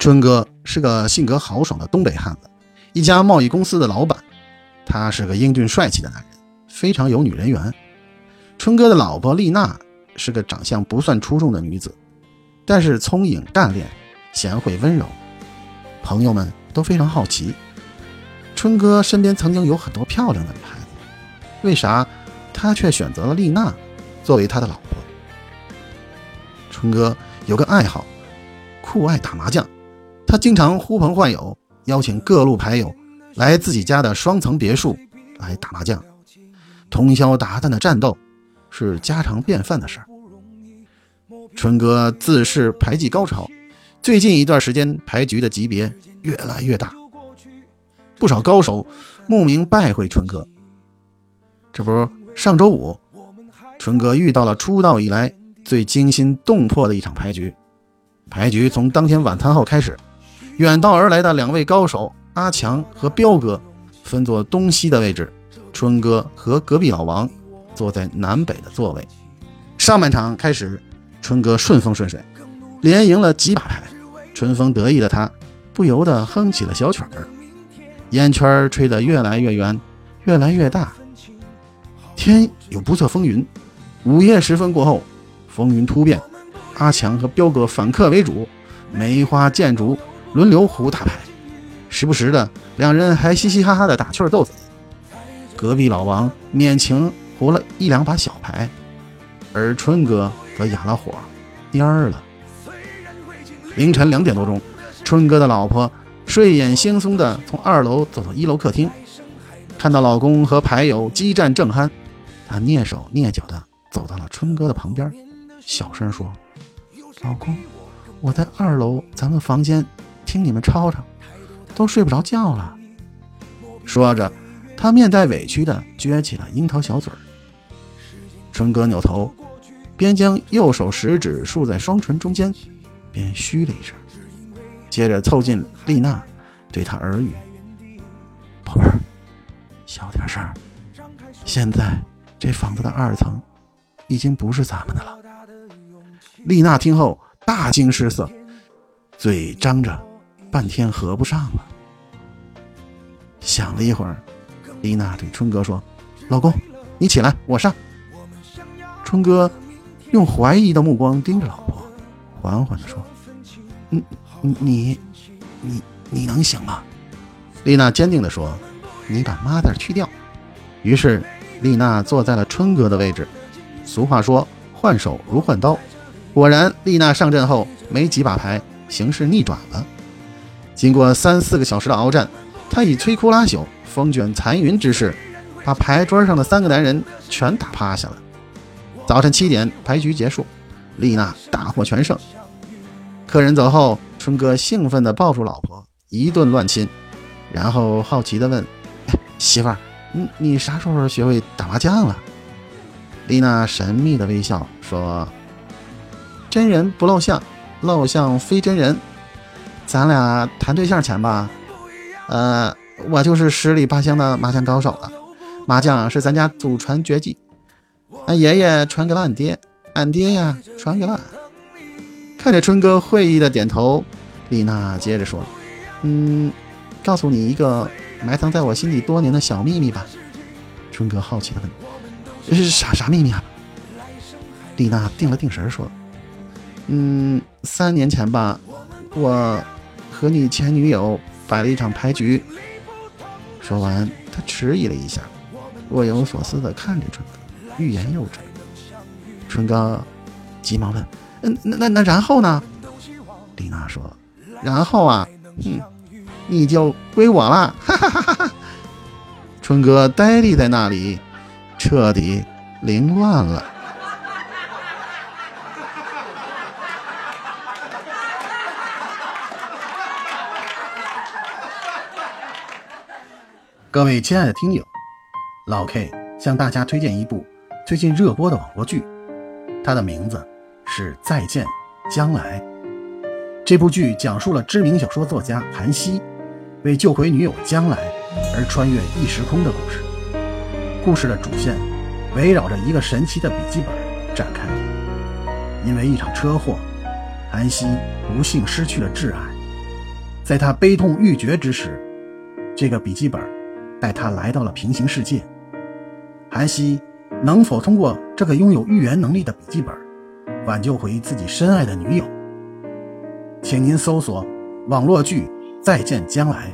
春哥是个性格豪爽的东北汉子，一家贸易公司的老板。他是个英俊帅气的男人，非常有女人缘。春哥的老婆丽娜是个长相不算出众的女子，但是聪颖干练、贤惠温柔。朋友们都非常好奇，春哥身边曾经有很多漂亮的女孩子，为啥他却选择了丽娜作为他的老婆？春哥有个爱好，酷爱打麻将。他经常呼朋唤友，邀请各路牌友来自己家的双层别墅来打麻将，通宵达旦的战斗是家常便饭的事儿。春哥自恃牌技高超，最近一段时间牌局的级别越来越大，不少高手慕名拜会春哥。这不，上周五，春哥遇到了出道以来最惊心动魄的一场牌局。牌局从当天晚餐后开始。远道而来的两位高手阿强和彪哥分坐东西的位置，春哥和隔壁老王坐在南北的座位。上半场开始，春哥顺风顺水，连赢了几把牌。春风得意的他不由得哼起了小曲儿，烟圈吹得越来越圆，越来越大。天有不测风云，午夜时分过后，风云突变，阿强和彪哥反客为主，梅花剑竹。轮流胡打牌，时不时的两人还嘻嘻哈哈的打趣斗嘴。隔壁老王勉强胡了一两把小牌，而春哥则哑了火，蔫儿了。凌晨两点多钟，春哥的老婆睡眼惺忪的从二楼走到一楼客厅，看到老公和牌友激战正酣，她蹑手蹑脚的走到了春哥的旁边，小声说：“老公，我在二楼咱们房间。”听你们吵吵，都睡不着觉了。说着，他面带委屈地撅起了樱桃小嘴儿。春哥扭头，边将右手食指竖在双唇中间，边嘘了一声，接着凑近丽娜，对她耳语：“宝贝儿，小点声。现在这房子的二层已经不是咱们的了。”丽娜听后大惊失色，嘴张着。半天合不上了。想了一会儿，丽娜对春哥说：“老公，你起来，我上。”春哥用怀疑的目光盯着老婆，缓缓地说：“你、你、你、你能行吗？”丽娜坚定地说：“你把 mother 去掉。”于是丽娜坐在了春哥的位置。俗话说：“换手如换刀。”果然，丽娜上阵后没几把牌，形势逆转了。经过三四个小时的鏖战，他以摧枯拉朽、风卷残云之势，把牌桌上的三个男人全打趴下了。早晨七点，牌局结束，丽娜大获全胜。客人走后，春哥兴奋地抱住老婆，一顿乱亲，然后好奇地问：“媳妇儿，你你啥时候学会打麻将了？”丽娜神秘的微笑说：“真人不露相，露相非真人。”咱俩谈对象前吧，呃，我就是十里八乡的麻将高手了。麻将是咱家祖传绝技，俺爷爷传给了俺爹，俺爹呀传给了俺。看着春哥会意的点头，丽娜接着说：“嗯，告诉你一个埋藏在我心里多年的小秘密吧。”春哥好奇的问：“这是啥啥秘密啊？”丽娜定了定神说：“嗯，三年前吧，我。”和你前女友摆了一场牌局。说完，他迟疑了一下，若有所思地看着春哥，欲言又止。春哥急忙问：“嗯，那那那然后呢？”丽娜说：“然后啊，哼，你就归我了。”哈哈哈哈哈春哥呆立在那里，彻底凌乱了。各位亲爱的听友，老 K 向大家推荐一部最近热播的网络剧，它的名字是《再见将来》。这部剧讲述了知名小说作家韩熙为救回女友将来而穿越异时空的故事。故事的主线围绕着一个神奇的笔记本展开。因为一场车祸，韩熙不幸失去了挚爱，在他悲痛欲绝之时，这个笔记本带他来到了平行世界。韩熙能否通过这个拥有预言能力的笔记本，挽救回自己深爱的女友？请您搜索网络剧《再见将来》。